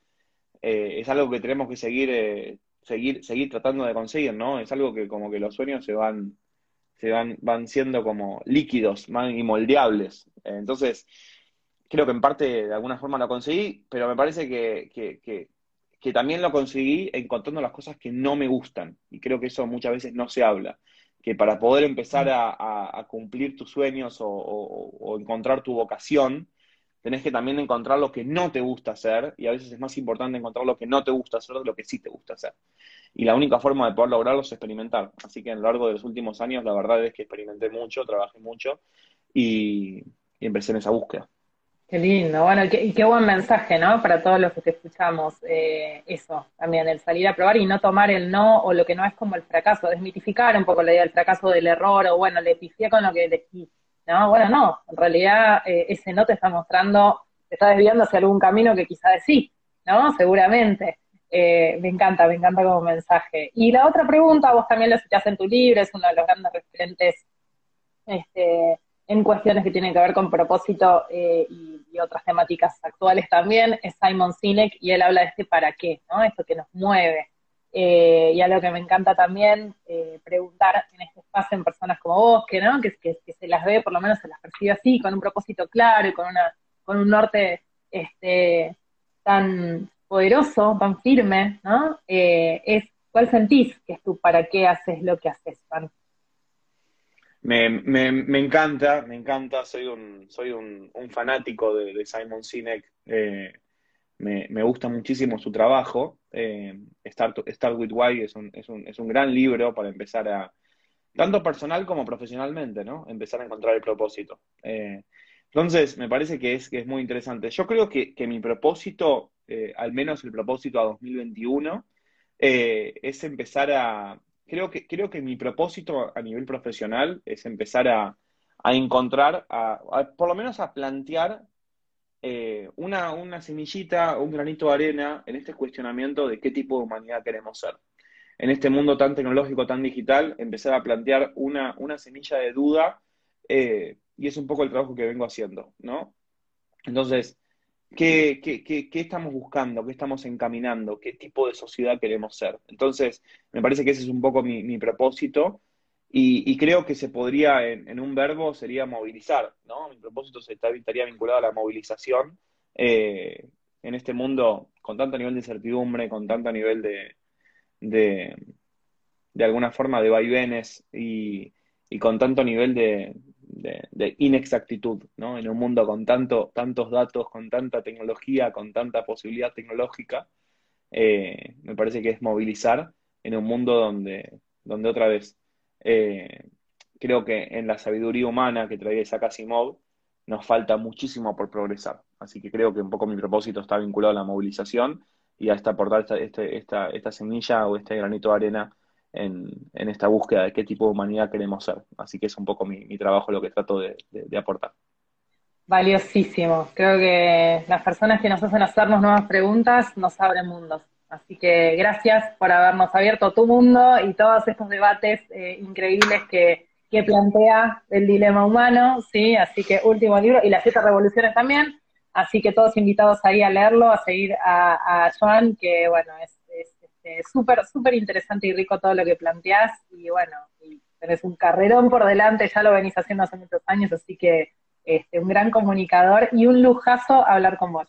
eh, es algo que tenemos que seguir, eh, seguir, seguir tratando de conseguir, ¿no? Es algo que como que los sueños se van, se van, van siendo como líquidos y moldeables. Eh, entonces, creo que en parte de alguna forma lo conseguí, pero me parece que, que, que, también lo conseguí encontrando las cosas que no me gustan. Y creo que eso muchas veces no se habla. Que para poder empezar a, a, cumplir tus sueños o, o encontrar tu vocación, tenés que también encontrar lo que no te gusta hacer y a veces es más importante encontrar lo que no te gusta hacer de lo que sí te gusta hacer. Y la única forma de poder lograrlo es experimentar. Así que a lo largo de los últimos años la verdad es que experimenté mucho, trabajé mucho y, empecé en esa búsqueda. Qué lindo, bueno, y qué, buen mensaje, ¿no? Para todos los que te escuchamos, eh, eso también, el salir a probar y no tomar el no o lo que no es como el fracaso, desmitificar un poco la idea del fracaso del error o bueno, le pifié con lo que elegí, ¿no? Bueno, no, en realidad eh, ese no te está mostrando, te está desviando hacia algún camino que quizá de sí, ¿no? Seguramente. Eh, me encanta, me encanta como mensaje. Y la otra pregunta, vos también lo citas en tu libro, es uno de los grandes referentes este, en cuestiones que tienen que ver con propósito eh, y, otras temáticas actuales también, es Simon Sinek y él habla de este para qué, ¿no? Esto que nos mueve. Eh, y algo que me encanta también eh, preguntar en este espacio en personas como vos, que, ¿no? Que, que, se las ve, por lo menos se las percibe así, con un propósito claro y con, una, con un norte este, tan poderoso, tan firme, ¿no? es cuál sentís que es tu para qué haces lo que haces, Juan. Me, me, me, encanta, me encanta, soy un, soy un, fanático de, Simon Sinek, eh, me, me, gusta muchísimo su trabajo. Eh, Start, with Why es un, es, un, es un gran libro para empezar a, tanto personal como profesionalmente, ¿no? Empezar a encontrar el propósito. Eh, entonces, me parece que es, que es muy interesante. Yo creo que, que mi propósito, al menos el propósito a 2021, es empezar a, creo que, creo que mi propósito a nivel profesional es empezar a, encontrar, a, por lo menos a plantear eh, una, una semillita, un granito de arena en este cuestionamiento de qué tipo de humanidad queremos ser. En este mundo tan tecnológico, tan digital, empezar a plantear una, una semilla de duda eh, y es un poco el trabajo que vengo haciendo, ¿no? Entonces, ¿Qué, qué, qué, qué, estamos buscando? ¿Qué estamos encaminando? ¿Qué tipo de sociedad queremos ser? Entonces, me parece que ese es un poco mi, mi propósito y, y, creo que se podría, en, en, un verbo, sería movilizar, ¿no? Mi propósito se estaría vinculado a la movilización eh, en este mundo con tanto nivel de incertidumbre, con tanto nivel de, de, de alguna forma, de vaivenes y, y con tanto nivel de, inexactitud, ¿no? En un mundo con tanto, tantos datos, con tanta tecnología, con tanta posibilidad tecnológica, eh, me parece que es movilizar en un mundo donde, donde otra vez, eh, creo que en la sabiduría humana que trae Isaac Asimov, nos falta muchísimo por progresar. Así que creo que un poco mi propósito está vinculado a la movilización y a esta, aportar esta, este, esta, esta semilla o este granito de arena en, esta búsqueda de qué tipo de humanidad queremos ser. Así que es un poco mi, trabajo lo que trato de, aportar. Valiosísimo. Creo que las personas que nos hacen hacernos nuevas preguntas nos abren mundos. Así que gracias por habernos abierto tu mundo y todos estos debates eh, increíbles que, plantea el dilema humano, ¿sí? Así que último libro, y las siete revoluciones también. Así que todos invitados ahí a leerlo, a seguir a, a Joan, que bueno, es eh, súper, súper interesante y rico todo lo que planteás y bueno, y tenés un carrerón por delante, ya lo venís haciendo hace muchos años, así que este, un gran comunicador y un lujazo hablar con vos,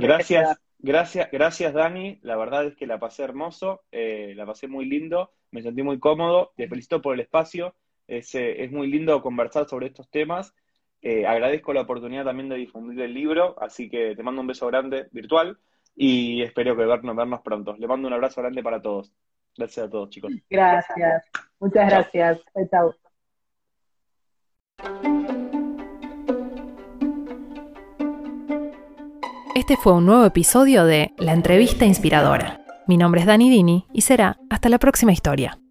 Gracias, gracias, gracias Dani, la verdad es que la pasé hermoso, eh, la pasé muy lindo, me sentí muy cómodo, te felicito por el espacio, es, eh, es muy lindo conversar sobre estos temas. agradezco la oportunidad también de difundir el libro, así que te mando un beso grande virtual y espero que vernos, vernos pronto. Le mando un abrazo grande para todos. Gracias a todos, chicos. Gracias. Muchas gracias. Chao. Este fue un nuevo episodio de La Entrevista Inspiradora. Mi nombre es Dani Dini y será hasta la próxima historia.